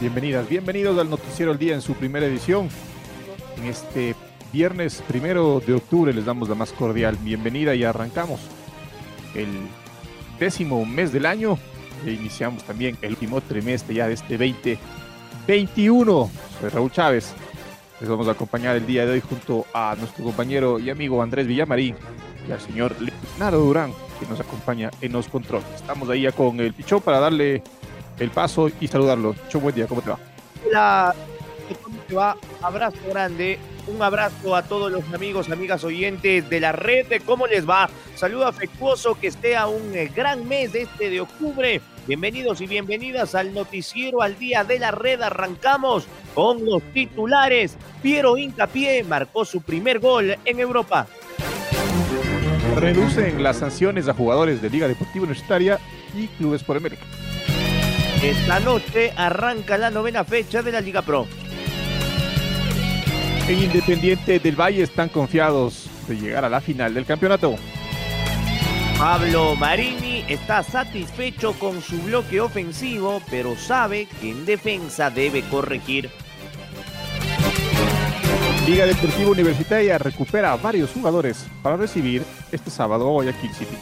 Bienvenidas, bienvenidos al Noticiero al Día en su primera edición. En este viernes primero de octubre les damos la más cordial bienvenida y arrancamos el décimo mes del año e iniciamos también el último trimestre ya de este 2021. Soy Raúl Chávez. Les vamos a acompañar el día de hoy junto a nuestro compañero y amigo Andrés Villamarín y al señor Leonardo Durán que nos acompaña en los controles. Estamos ahí ya con el pichón para darle el paso y saludarlo. Chau, buen día, ¿cómo te va? Hola, ¿cómo te va? Abrazo grande, un abrazo a todos los amigos, amigas oyentes de la red. ¿Cómo les va? Saludo afectuoso, que sea un eh, gran mes este de octubre. Bienvenidos y bienvenidas al noticiero al día de la red. Arrancamos con los titulares. Piero Incapié marcó su primer gol en Europa. Reducen las sanciones a jugadores de Liga Deportiva Universitaria y clubes por América. Esta noche arranca la novena fecha de la Liga Pro. En Independiente del Valle están confiados de llegar a la final del campeonato. Pablo Marini está satisfecho con su bloque ofensivo, pero sabe que en defensa debe corregir. Liga Deportiva Universitaria recupera a varios jugadores para recibir este sábado a Guayaquil City.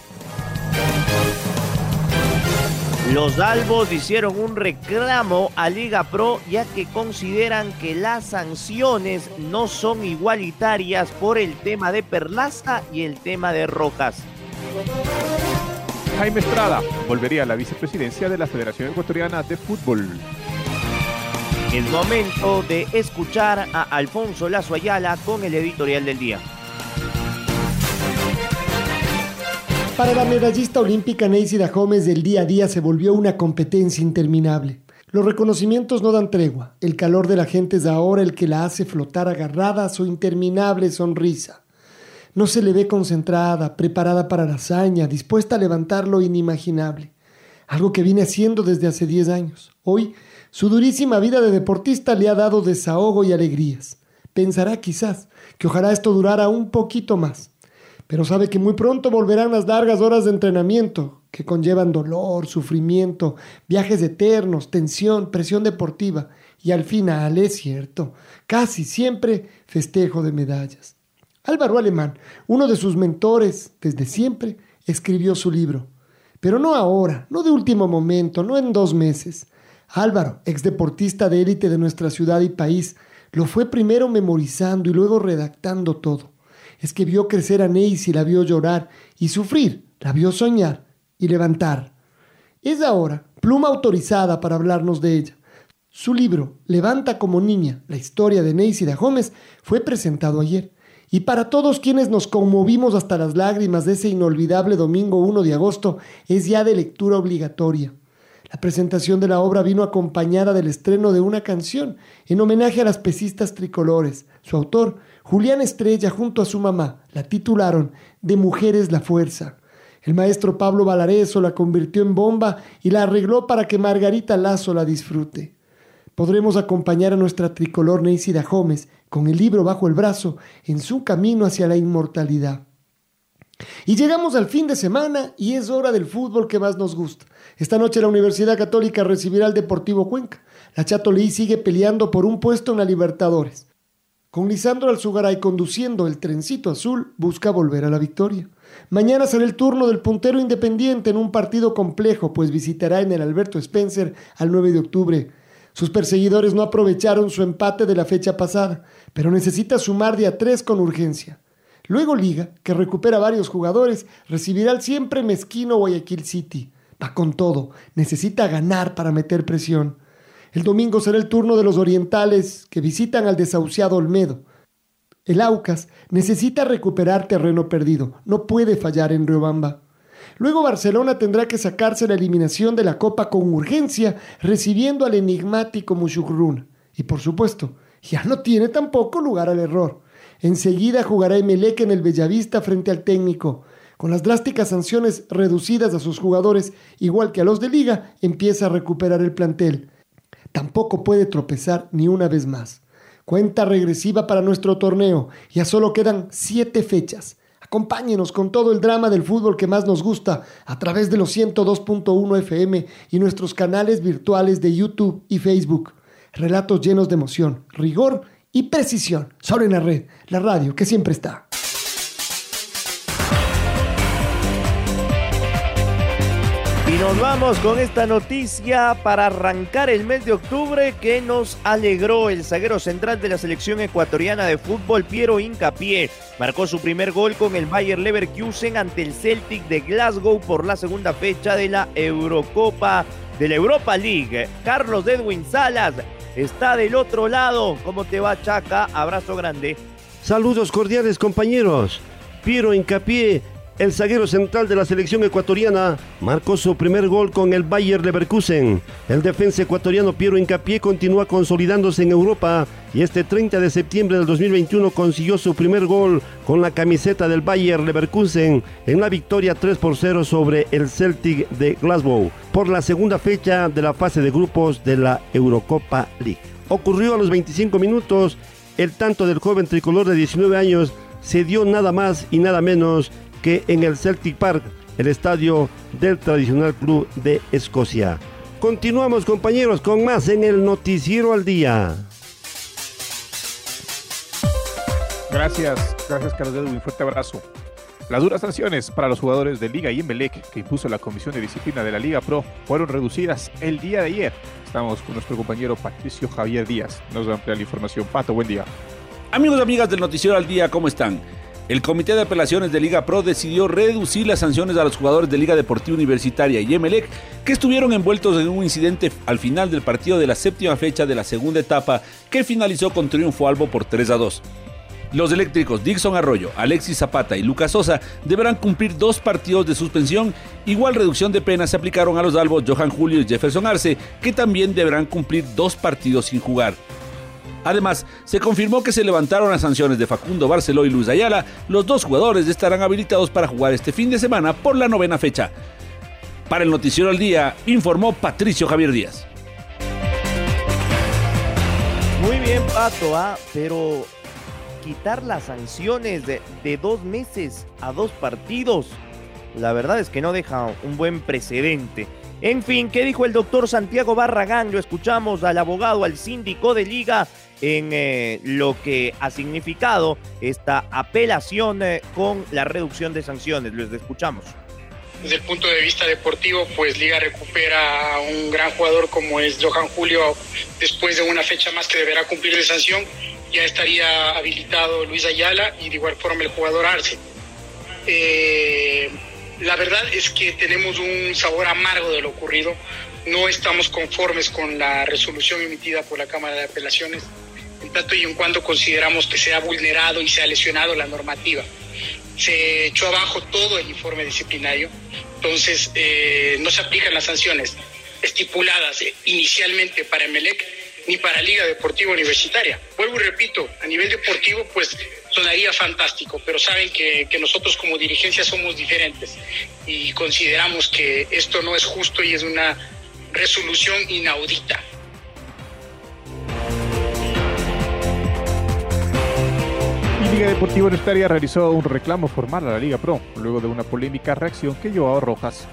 Los albos hicieron un reclamo a Liga Pro ya que consideran que las sanciones no son igualitarias por el tema de Perlaza y el tema de Rojas. Jaime Estrada volvería a la vicepresidencia de la Federación Ecuatoriana de Fútbol. Es momento de escuchar a Alfonso Lazo Ayala con el editorial del día. Para la medallista olímpica Neisida Gómez del día a día se volvió una competencia interminable. Los reconocimientos no dan tregua. El calor de la gente es ahora el que la hace flotar agarrada a su interminable sonrisa. No se le ve concentrada, preparada para la hazaña, dispuesta a levantar lo inimaginable. Algo que viene haciendo desde hace 10 años. Hoy, su durísima vida de deportista le ha dado desahogo y alegrías. Pensará quizás que ojalá esto durara un poquito más pero sabe que muy pronto volverán las largas horas de entrenamiento que conllevan dolor, sufrimiento, viajes eternos, tensión, presión deportiva y al final, es cierto, casi siempre festejo de medallas. Álvaro Alemán, uno de sus mentores desde siempre, escribió su libro. Pero no ahora, no de último momento, no en dos meses. Álvaro, exdeportista de élite de nuestra ciudad y país, lo fue primero memorizando y luego redactando todo es que vio crecer a y la vio llorar y sufrir, la vio soñar y levantar. Es ahora pluma autorizada para hablarnos de ella. Su libro, Levanta como niña, la historia de Neisida Gómez, fue presentado ayer. Y para todos quienes nos conmovimos hasta las lágrimas de ese inolvidable domingo 1 de agosto, es ya de lectura obligatoria. La presentación de la obra vino acompañada del estreno de una canción en homenaje a las pesistas tricolores. Su autor, Julián Estrella, junto a su mamá, la titularon De Mujeres la Fuerza. El maestro Pablo Valareso la convirtió en bomba y la arregló para que Margarita Lazo la disfrute. Podremos acompañar a nuestra tricolor Neisida Gómez con el libro bajo el brazo en su camino hacia la inmortalidad. Y llegamos al fin de semana y es hora del fútbol que más nos gusta. Esta noche la Universidad Católica recibirá al Deportivo Cuenca. La Chato sigue peleando por un puesto en la Libertadores. Con Lisandro Alzugaray conduciendo el trencito azul, busca volver a la victoria. Mañana será el turno del puntero independiente en un partido complejo, pues visitará en el Alberto Spencer al 9 de octubre. Sus perseguidores no aprovecharon su empate de la fecha pasada, pero necesita sumar de a tres con urgencia. Luego Liga, que recupera varios jugadores, recibirá al siempre mezquino Guayaquil City. Va con todo, necesita ganar para meter presión. El domingo será el turno de los orientales que visitan al desahuciado Olmedo. El Aucas necesita recuperar terreno perdido, no puede fallar en Riobamba. Luego Barcelona tendrá que sacarse la eliminación de la Copa con urgencia, recibiendo al enigmático Mushukrun. Y por supuesto, ya no tiene tampoco lugar al error. Enseguida jugará Emelec en el Bellavista frente al técnico. Con las drásticas sanciones reducidas a sus jugadores, igual que a los de liga, empieza a recuperar el plantel. Tampoco puede tropezar ni una vez más. Cuenta regresiva para nuestro torneo. Ya solo quedan siete fechas. Acompáñenos con todo el drama del fútbol que más nos gusta a través de los 102.1 FM y nuestros canales virtuales de YouTube y Facebook. Relatos llenos de emoción, rigor y precisión. Solo en la red, la radio que siempre está. Nos vamos con esta noticia para arrancar el mes de octubre que nos alegró el zaguero central de la selección ecuatoriana de fútbol, Piero Incapié. Marcó su primer gol con el Bayer Leverkusen ante el Celtic de Glasgow por la segunda fecha de la Eurocopa de la Europa League. Carlos Edwin Salas está del otro lado. ¿Cómo te va, Chaca? Abrazo grande. Saludos cordiales, compañeros. Piero Incapié el zaguero central de la selección ecuatoriana marcó su primer gol con el Bayer Leverkusen. El defensa ecuatoriano Piero Incapié continúa consolidándose en Europa y este 30 de septiembre del 2021 consiguió su primer gol con la camiseta del Bayer Leverkusen en la victoria 3 por 0 sobre el Celtic de Glasgow por la segunda fecha de la fase de grupos de la Eurocopa League. Ocurrió a los 25 minutos el tanto del joven tricolor de 19 años se dio nada más y nada menos que en el Celtic Park, el estadio del tradicional club de Escocia. Continuamos compañeros con más en el Noticiero al Día. Gracias, gracias Carlos Edwin, fuerte abrazo. Las duras sanciones para los jugadores de Liga y Emelec que impuso la Comisión de Disciplina de la Liga Pro fueron reducidas el día de ayer. Estamos con nuestro compañero Patricio Javier Díaz. Nos va a ampliar la información. Pato, buen día. Amigos y amigas del Noticiero al Día, ¿cómo están? El Comité de Apelaciones de Liga Pro decidió reducir las sanciones a los jugadores de Liga Deportiva Universitaria y Emelec que estuvieron envueltos en un incidente al final del partido de la séptima fecha de la segunda etapa que finalizó con triunfo albo por 3 a 2. Los eléctricos Dixon Arroyo, Alexis Zapata y Lucas Sosa deberán cumplir dos partidos de suspensión. Igual reducción de pena se aplicaron a los albos Johan Julio y Jefferson Arce, que también deberán cumplir dos partidos sin jugar. Además, se confirmó que se levantaron las sanciones de Facundo Barceló y Luis Ayala. Los dos jugadores estarán habilitados para jugar este fin de semana por la novena fecha. Para el Noticiero al Día, informó Patricio Javier Díaz. Muy bien, Pato, ¿ah? pero quitar las sanciones de, de dos meses a dos partidos, la verdad es que no deja un buen precedente. En fin, ¿qué dijo el doctor Santiago Barragán? Lo escuchamos al abogado, al síndico de liga en eh, lo que ha significado esta apelación eh, con la reducción de sanciones. Les escuchamos. Desde el punto de vista deportivo, pues Liga recupera a un gran jugador como es Johan Julio después de una fecha más que deberá cumplir de sanción. Ya estaría habilitado Luis Ayala y de igual forma el jugador Arce. Eh, la verdad es que tenemos un sabor amargo de lo ocurrido. No estamos conformes con la resolución emitida por la Cámara de Apelaciones en tanto y en cuando consideramos que se ha vulnerado y se ha lesionado la normativa. Se echó abajo todo el informe disciplinario, entonces eh, no se aplican las sanciones estipuladas inicialmente para Emelec ni para Liga Deportiva Universitaria. Vuelvo y repito, a nivel deportivo pues sonaría fantástico, pero saben que, que nosotros como dirigencia somos diferentes y consideramos que esto no es justo y es una resolución inaudita. Liga Deportiva Universitaria realizó un reclamo formal a la Liga Pro luego de una polémica reacción que Joao Rojas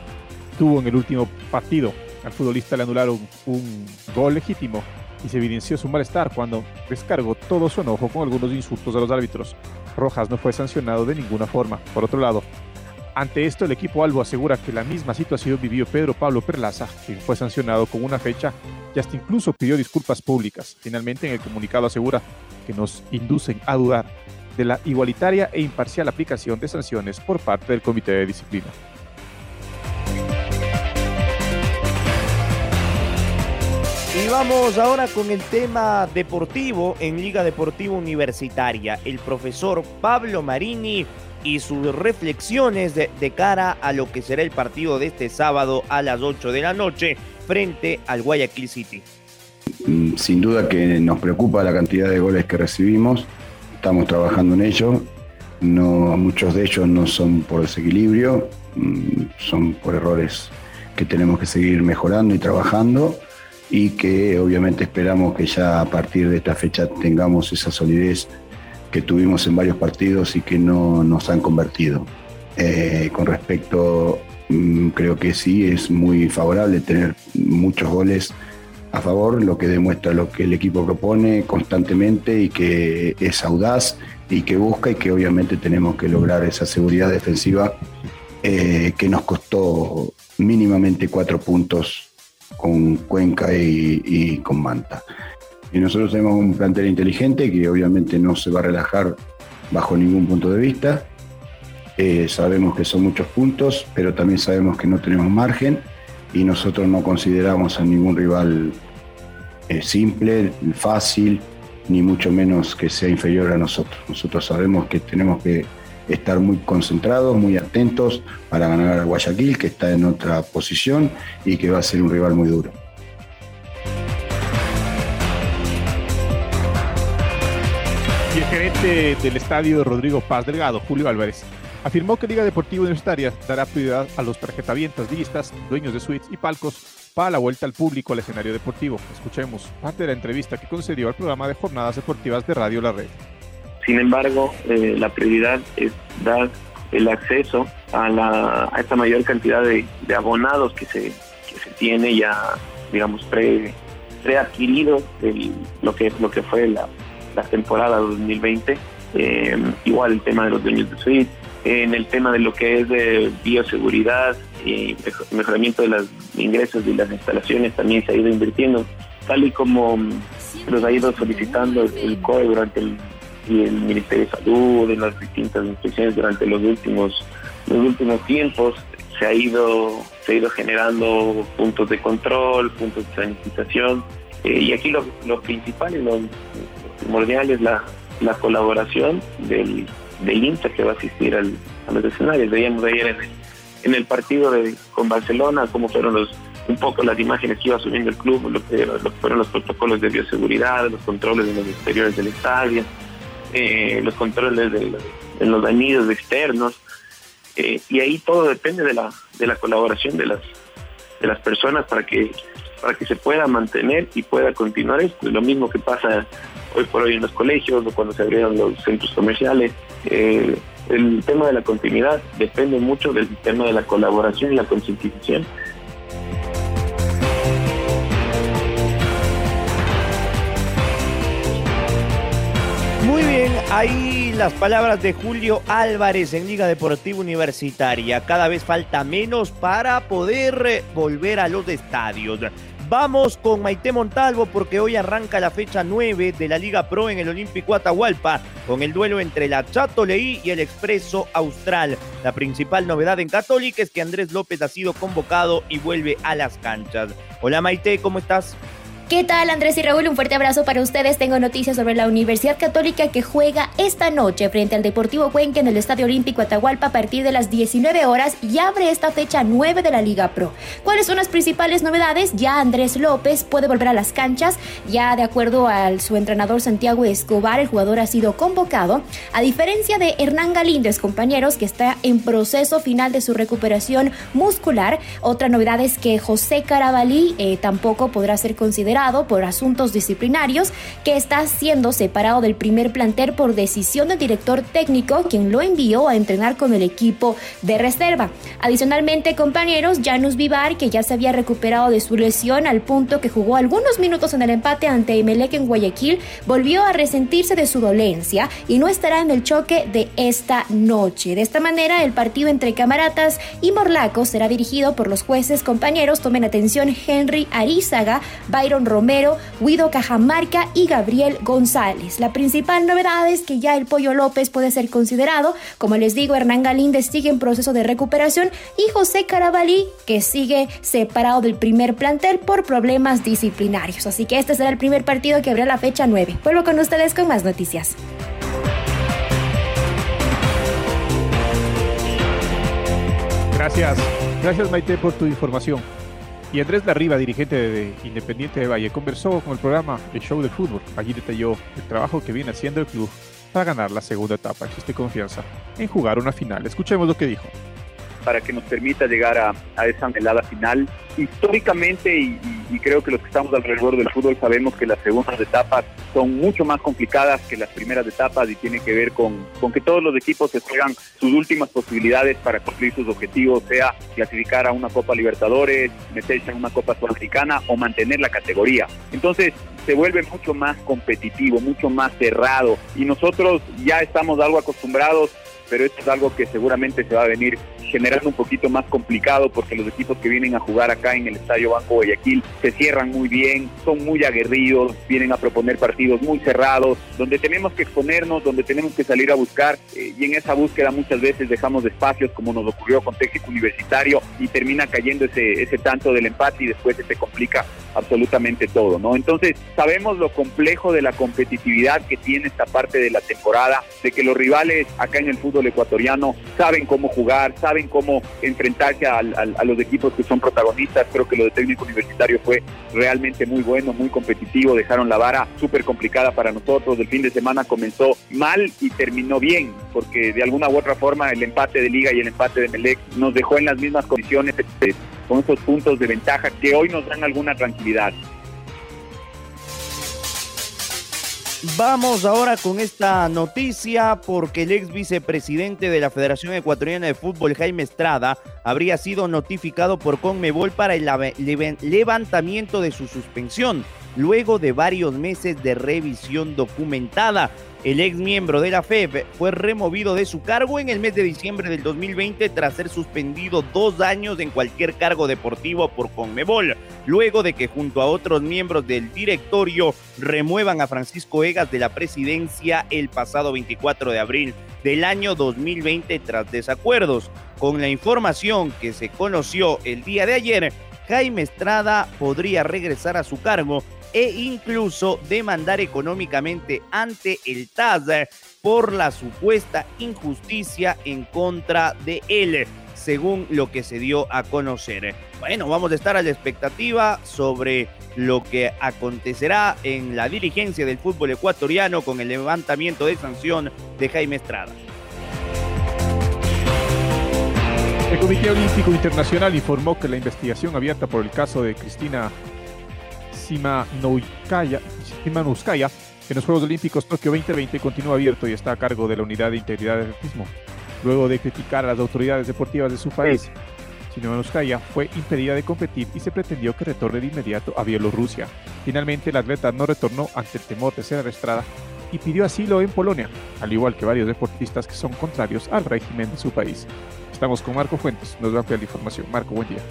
tuvo en el último partido. Al futbolista le anularon un gol legítimo y se evidenció su malestar cuando descargó todo su enojo con algunos insultos a los árbitros. Rojas no fue sancionado de ninguna forma. Por otro lado, ante esto el equipo Albo asegura que la misma situación vivió Pedro Pablo Perlaza, quien fue sancionado con una fecha y hasta incluso pidió disculpas públicas. Finalmente en el comunicado asegura que nos inducen a dudar de la igualitaria e imparcial aplicación de sanciones por parte del Comité de Disciplina. Y vamos ahora con el tema deportivo en Liga Deportiva Universitaria. El profesor Pablo Marini y sus reflexiones de, cara a lo que será el partido de este sábado a las 8 de la noche frente al Guayaquil City. Mm, sin duda que nos preocupa la cantidad de goles que recibimos estamos trabajando en ello, no, muchos de ellos no son por desequilibrio, mm, son por errores que tenemos que seguir mejorando y trabajando y que obviamente esperamos que ya a partir de esta fecha tengamos esa solidez que tuvimos en varios partidos y que no nos han convertido. Eh, con respecto, mm, creo que sí, es muy favorable tener muchos goles a favor, lo que demuestra lo que el equipo propone constantemente y que es audaz y que busca y que obviamente tenemos que lograr esa seguridad defensiva eh, que nos costó mínimamente cuatro puntos con Cuenca y, con Manta. Y nosotros tenemos un plantel inteligente que obviamente no se va a relajar bajo ningún punto de vista. Eh, sabemos que son muchos puntos, pero también sabemos que no tenemos margen y nosotros no consideramos a ningún rival simple, fácil, ni mucho menos que sea inferior a nosotros. Nosotros sabemos que tenemos que estar muy concentrados, muy atentos para ganar a Guayaquil, que está en otra posición y que va a ser un rival muy duro. Y el gerente del estadio Rodrigo Paz Delgado, Julio Álvarez, afirmó que Liga Deportiva Universitaria dará prioridad a los tarjetavientas, villistas, dueños de suites y palcos para la vuelta al público al escenario deportivo. Escuchemos parte de la entrevista que concedió al programa de jornadas deportivas de Radio La Red. Sin embargo, eh, la prioridad es dar el acceso a, la, a esta mayor cantidad de, de abonados que se, que se tiene ya, digamos, pre, preadquirido lo que, lo que fue la, la temporada 2020. Eh, igual el tema de los dueños de suite, en el tema de lo que es de bioseguridad y mejoramiento de los ingresos y las instalaciones también se ha ido invirtiendo, tal y como los ha ido solicitando el COE durante el, y el Ministerio de Salud, en las distintas inspecciones durante los últimos, los últimos tiempos, se ha ido, se ha ido generando puntos de control, puntos de sanitización, eh, y aquí lo, lo principal y lo, primordial es la, la colaboración del, del INSA que va a asistir al, a los escenarios. Veíamos ayer en el, en el partido de, con Barcelona cómo fueron los un poco las imágenes que iba subiendo el club, lo que, fueron los protocolos de bioseguridad, los controles de los exteriores del estadio, eh, los controles de, de los dañidos externos. Eh, y ahí todo depende de la, de la colaboración de las, de las personas para que, para que se pueda mantener y pueda continuar esto. Lo mismo que pasa hoy por hoy en los colegios o cuando se abrieron los centros comerciales. Eh, el tema de la continuidad depende mucho del tema de la colaboración y la concientización. Muy bien, ahí las palabras de Julio Álvarez en Liga Deportiva Universitaria. Cada vez falta menos para poder eh, volver a los estadios. Vamos con Maite Montalvo porque hoy arranca la fecha 9 de la Liga Pro en el Olímpico Atahualpa con el duelo entre la Chato Leí y el Expreso Austral. La principal novedad en Católica es que Andrés López ha sido convocado y vuelve a las canchas. Hola Maite, ¿cómo estás? ¿Qué tal Andrés y Raúl? Un fuerte abrazo para ustedes. Tengo noticias sobre la Universidad Católica que juega esta noche frente al Deportivo Cuenca en el Estadio Olímpico Atahualpa a partir de las 19 horas y abre esta fecha 9 de la Liga Pro. ¿Cuáles son las principales novedades? Ya Andrés López puede volver a las canchas. Ya de acuerdo a su entrenador Santiago Escobar, el jugador ha sido convocado. A diferencia de Hernán Galíndez, compañeros, que está en proceso final de su recuperación muscular. Otra novedad es que José Carabalí eh, tampoco podrá ser considerado por asuntos disciplinarios, que está siendo separado del primer plantel por decisión del director técnico, quien lo envió a entrenar con el equipo de reserva. Adicionalmente, compañeros, Janus Vivar, que ya se había recuperado de su lesión al punto que jugó algunos minutos en el empate ante Emelec en Guayaquil, volvió a resentirse de su dolencia y no estará en el choque de esta noche. De esta manera, el partido entre Camaratas y Morlaco será dirigido por los jueces compañeros. Tomen atención Henry Arizaga, Byron Romero, Guido Cajamarca y Gabriel González. La principal novedad es que ya el Pollo López puede ser considerado. Como les digo, Hernán Galíndez sigue en proceso de recuperación y José Carabalí, que sigue separado del primer plantel por problemas disciplinarios. Así que este será el primer partido que habrá la fecha 9. Vuelvo con ustedes con más noticias. Gracias. Gracias Maite por tu información. Y Andrés Larriba, dirigente de Independiente de Valle, conversó con el programa El Show de Fútbol. Allí detalló el trabajo que viene haciendo el club para ganar la segunda etapa. Existe confianza en jugar una final. Escuchemos lo que dijo para que nos permita llegar a, esa anhelada final. Históricamente, y, creo que los que estamos alrededor del fútbol sabemos que las segundas etapas son mucho más complicadas que las primeras etapas y tiene que ver con, con que todos los equipos se juegan sus últimas posibilidades para cumplir sus objetivos, sea clasificar a una Copa Libertadores, meterse en una Copa Sudamericana o mantener la categoría. Entonces, se vuelve mucho más competitivo, mucho más cerrado y nosotros ya estamos algo acostumbrados pero esto es algo que seguramente se va a venir generando un poquito más complicado porque los equipos que vienen a jugar acá en el Estadio Banco Guayaquil se cierran muy bien, son muy aguerridos, vienen a proponer partidos muy cerrados, donde tenemos que exponernos, donde tenemos que salir a buscar eh, y en esa búsqueda muchas veces dejamos espacios como nos ocurrió con Técnico Universitario y termina cayendo ese, ese tanto del empate y después se complica absolutamente todo, ¿no? Entonces sabemos lo complejo de la competitividad que tiene esta parte de la temporada, de que los rivales acá en el fútbol ecuatoriano saben cómo jugar, saben cómo enfrentarse a, los equipos que son protagonistas. Creo que lo de técnico universitario fue realmente muy bueno, muy competitivo. Dejaron la vara súper complicada para nosotros. El fin de semana comenzó mal y terminó bien, porque de alguna u otra forma el empate de Liga y el empate de Melec nos dejó en las mismas condiciones, este, con esos puntos de ventaja que hoy nos dan alguna tranquilidad. Vamos ahora con esta noticia porque el ex vicepresidente de la Federación Ecuatoriana de Fútbol, Jaime Estrada, habría sido notificado por Conmebol para el levantamiento de su suspensión, luego de varios meses de revisión documentada. El ex miembro de la FEB fue removido de su cargo en el mes de diciembre del 2020 tras ser suspendido dos años en cualquier cargo deportivo por Conmebol, luego de que junto a otros miembros del directorio remuevan a Francisco Egas de la presidencia el pasado 24 de abril del año 2020 tras desacuerdos. Con la información que se conoció el día de ayer, Jaime Estrada podría regresar a su cargo e incluso demandar económicamente ante el TAS por la supuesta injusticia en contra de él, según lo que se dio a conocer. Bueno, vamos a estar a la expectativa sobre lo que acontecerá en la dirigencia del fútbol ecuatoriano con el levantamiento de sanción de Jaime Estrada. El Comité Olímpico Internacional informó que la investigación abierta por el caso de Cristina Simanouskaya, en los Juegos Olímpicos Tokio 2020 continúa abierto y está a cargo de la Unidad de Integridad del Atletismo. Luego de criticar a las autoridades deportivas de su país, Simanouskaya fue impedida de competir y se pretendió que retorne de inmediato a Bielorrusia. Finalmente, la atleta no retornó ante el temor de ser arrestada y pidió asilo en Polonia, al igual que varios deportistas que son contrarios al régimen de su país. Estamos con Marco Fuentes, nos va a ampliar la información. Marco, buen día.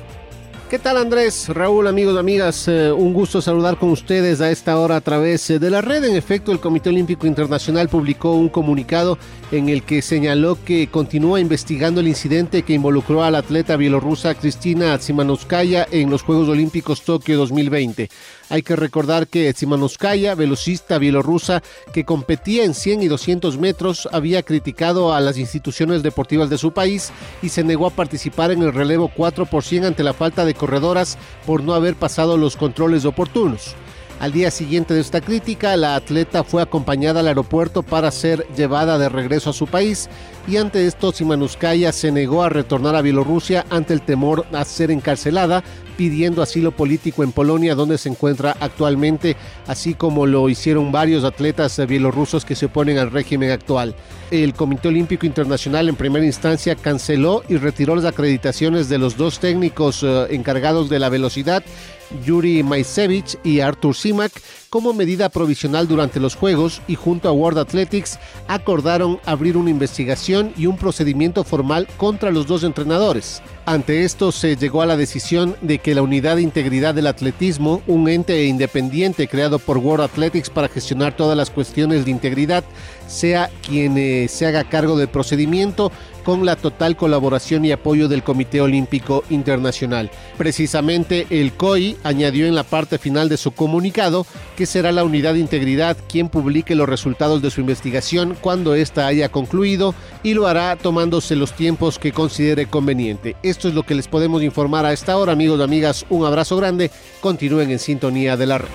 ¿Qué tal Andrés? Raúl, amigos, amigas, eh, un gusto saludar con ustedes a esta hora a través eh, de la red. En efecto, el Comité Olímpico Internacional publicó un comunicado en el que señaló que continúa investigando el incidente que involucró a la atleta bielorrusa Cristina Tsimanouskaya en los Juegos Olímpicos Tokio 2020. Hay que recordar que Tsimanouskaya, velocista bielorrusa que competía en 100 y 200 metros, había criticado a las instituciones deportivas de su país y se negó a participar en el relevo 4 por 100 ante la falta de corredoras por no haber pasado los controles oportunos. Al día siguiente de esta crítica, la atleta fue acompañada al aeropuerto para ser llevada de regreso a su país y ante esto Simanuskaya se negó a retornar a Bielorrusia ante el temor a ser encarcelada, pidiendo asilo político en Polonia donde se encuentra actualmente, así como lo hicieron varios atletas bielorrusos que se oponen al régimen actual. El Comité Olímpico Internacional en primera instancia canceló y retiró las acreditaciones de los dos técnicos eh, encargados de la velocidad Yuri Maisevich y Artur Simak como medida provisional durante los Juegos y junto a World Athletics acordaron abrir una investigación y un procedimiento formal contra los dos entrenadores. Ante esto se llegó a la decisión de que la Unidad de Integridad del Atletismo, un ente independiente creado por World Athletics para gestionar todas las cuestiones de integridad, sea quien eh, se haga cargo del procedimiento con la total colaboración y apoyo del Comité Olímpico Internacional. Precisamente el COI añadió en la parte final de su comunicado que será la unidad de integridad quien publique los resultados de su investigación cuando ésta haya concluido y lo hará tomándose los tiempos que considere conveniente. Esto es lo que les podemos informar a esta hora, amigos y amigas. Un abrazo grande. Continúen en sintonía de la red.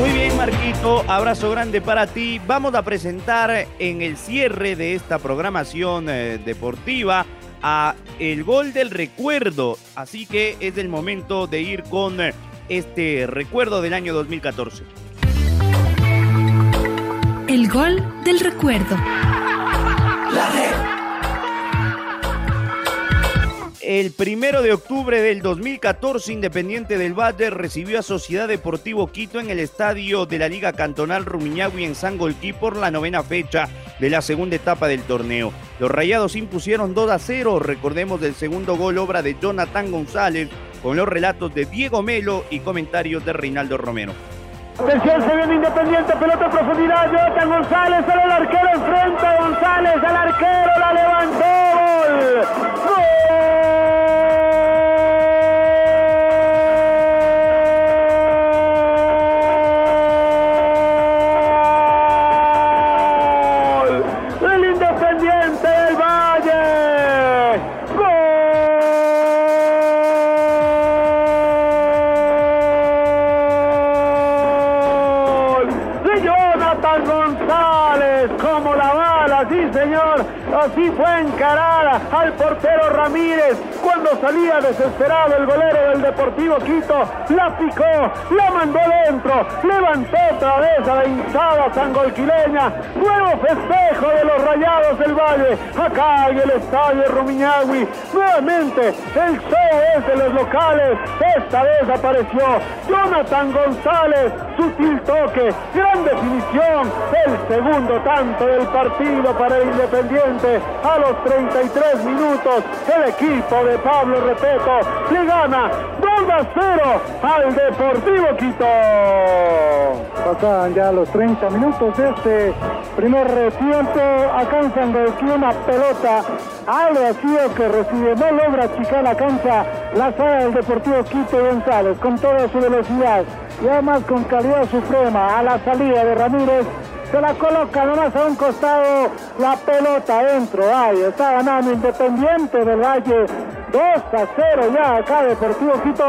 Muy bien, Marquito, abrazo grande para ti. Vamos a presentar en el cierre de esta programación eh, deportiva a el gol del recuerdo. Así que es el momento de ir con eh, este recuerdo del año 2014. El gol del recuerdo. El primero de octubre del 2014, Independiente del Valle recibió a Sociedad Deportivo Quito en el estadio de la Liga Cantonal Rumiñahui en Sangolquí por la novena fecha de la segunda etapa del torneo. Los rayados impusieron 2 a 0. Recordemos del segundo gol, obra de Jonathan González, con los relatos de Diego Melo y comentarios de Reinaldo Romero. Atención, se viene Independiente, pelota en profundidad, Jonathan González, sale el arquero enfrente, González al arquero, la levantó. ¡Gol! Así fue encarada al portero Ramírez salía desesperado el golero del Deportivo Quito, la picó, la mandó dentro, levantó otra vez a la hinchada sangolquileña, nuevo festejo de los rayados del Valle, acá en el estadio Rumiñahui, nuevamente el show es de los locales, esta vez apareció Jonathan González, sutil toque, gran definición, el segundo tanto del partido para el Independiente. A los 33 minutos, el equipo de Pablo Repeto le gana 2 a 0 al Deportivo Quito. Pasaban ya los 30 minutos de este primer tiempo. Acá en Sangolquí una pelota al vacío que recibe. No logra achicar la cancha la saga del Deportivo Quito González con toda su velocidad y además con calidad suprema a la salida de Ramírez. Se la coloca nomás a un costado la pelota adentro. Ahí está ganando Independiente del Valle 2 a 0 ya acá Deportivo Quito.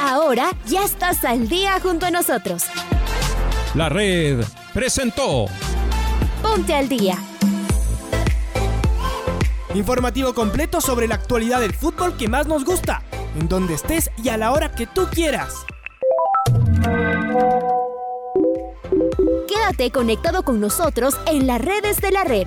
Ahora ya estás al día junto a nosotros. La red presentó Ponte al día. Informativo completo sobre la actualidad del fútbol que más nos gusta, en donde estés y a la hora que tú quieras. Quédate conectado con nosotros en las redes de la red.